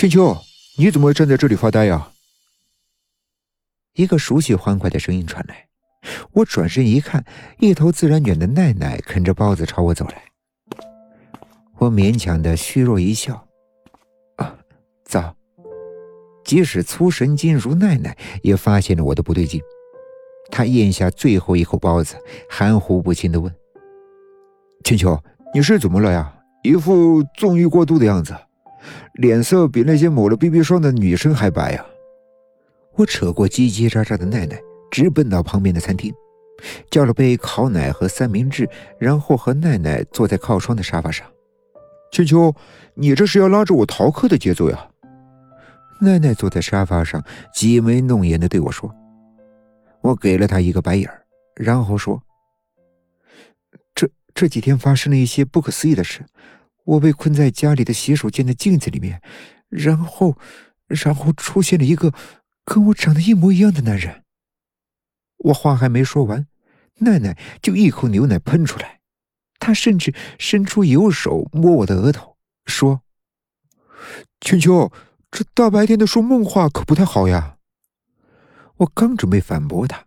千秋，你怎么站在这里发呆呀？一个熟悉欢快的声音传来。我转身一看，一头自然卷的奈奈啃着包子朝我走来。我勉强的虚弱一笑：“啊，早。”即使粗神经如奈奈，也发现了我的不对劲。他咽下最后一口包子，含糊不清的问：“青秋，你是怎么了呀？一副纵欲过度的样子，脸色比那些抹了 BB 霜的女生还白呀！”我扯过叽叽喳喳的奈奈，直奔到旁边的餐厅，叫了杯烤奶和三明治，然后和奈奈坐在靠窗的沙发上。青秋，你这是要拉着我逃课的节奏呀？奈奈坐在沙发上，挤眉弄眼的对我说。我给了他一个白眼儿，然后说：“这这几天发生了一些不可思议的事，我被困在家里的洗手间的镜子里面，然后，然后出现了一个跟我长得一模一样的男人。”我话还没说完，奈奈就一口牛奶喷出来，她甚至伸出右手摸我的额头，说：“秋秋，这大白天的说梦话可不太好呀。”我刚准备反驳他，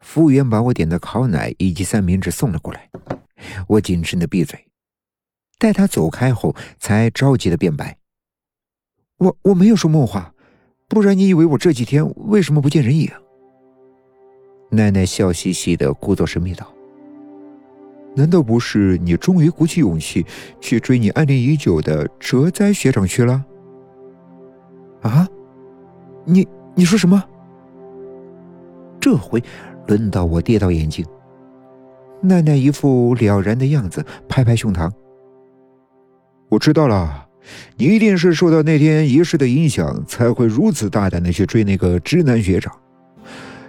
服务员把我点的烤奶以及三明治送了过来，我谨慎的闭嘴，待他走开后，才着急的辩白：“我我没有说梦话，不然你以为我这几天为什么不见人影？”奶奶笑嘻嘻的，故作神秘道：“难道不是你终于鼓起勇气去追你暗恋已久的哲哉学长去了？”啊，你你说什么？这回轮到我跌到眼镜，奈奈一副了然的样子，拍拍胸膛。我知道了，你一定是受到那天仪式的影响，才会如此大胆的去追那个直男学长。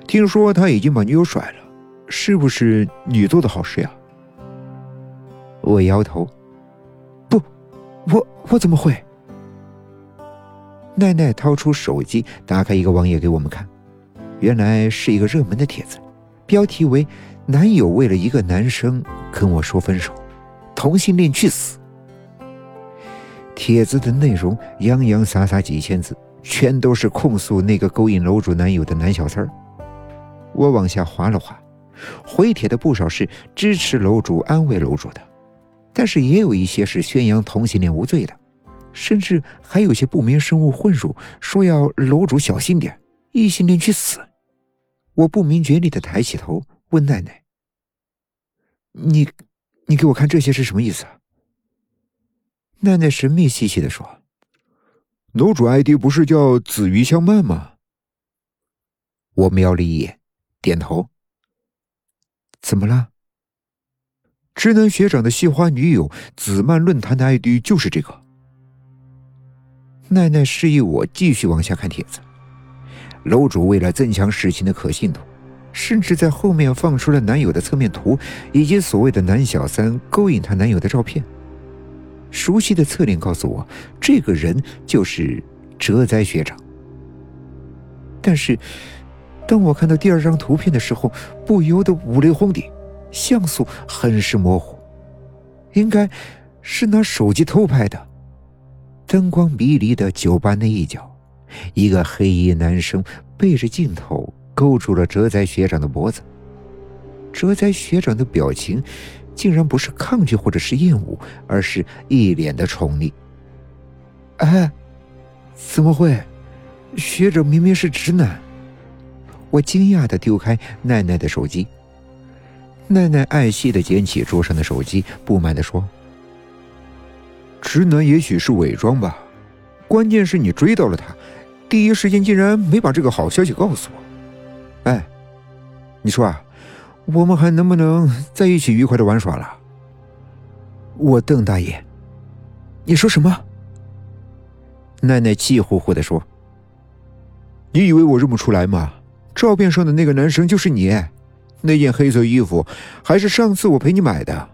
听说他已经把女友甩了，是不是你做的好事呀？我摇头，不，我我怎么会？奈奈掏出手机，打开一个网页给我们看。原来是一个热门的帖子，标题为“男友为了一个男生跟我说分手，同性恋去死”。帖子的内容洋洋洒洒几千字，全都是控诉那个勾引楼主男友的男小三儿。我往下滑了滑，回帖的不少是支持楼主、安慰楼主的，但是也有一些是宣扬同性恋无罪的，甚至还有些不明生物混入，说要楼主小心点，异性恋去死。我不明觉厉的抬起头，问奈奈：“你，你给我看这些是什么意思？”啊奈奈神秘兮兮的说：“楼主 ID 不是叫子鱼相伴吗？”我瞄了一眼，点头。怎么了？直男学长的系花女友子曼论坛的 ID 就是这个。奈奈示意我继续往下看帖子。楼主为了增强事情的可信度，甚至在后面放出了男友的侧面图，以及所谓的男小三勾引她男友的照片。熟悉的侧脸告诉我，这个人就是哲哉学长。但是，当我看到第二张图片的时候，不由得五雷轰顶，像素很是模糊，应该是拿手机偷拍的。灯光迷离的酒吧那一角。一个黑衣男生背着镜头勾住了哲哉学长的脖子，哲哉学长的表情竟然不是抗拒或者是厌恶，而是一脸的宠溺。哎，怎么会？学者明明是直男！我惊讶的丢开奈奈的手机，奈奈爱惜的捡起桌上的手机，不满的说：“直男也许是伪装吧，关键是你追到了他。”第一时间竟然没把这个好消息告诉我，哎，你说啊，我们还能不能在一起愉快的玩耍了？我瞪大眼，你说什么？奈奈气呼呼的说：“你以为我认不出来吗？照片上的那个男生就是你，那件黑色衣服还是上次我陪你买的。”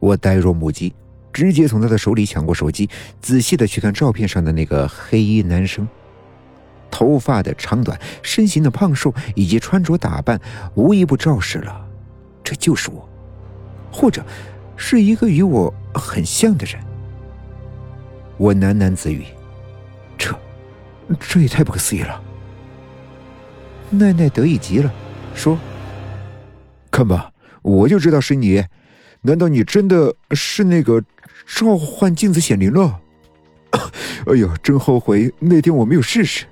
我呆若木鸡。直接从他的手里抢过手机，仔细的去看照片上的那个黑衣男生，头发的长短、身形的胖瘦以及穿着打扮，无一不昭示了，这就是我，或者是一个与我很像的人。我喃喃自语：“这这也太不可思议了！奈奈得意极了，说：“看吧，我就知道是你。难道你真的是那个召唤镜子显灵了？哎呀，真后悔那天我没有试试。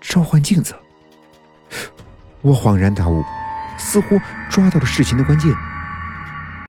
召唤镜子，我恍然大悟，似乎抓到了事情的关键。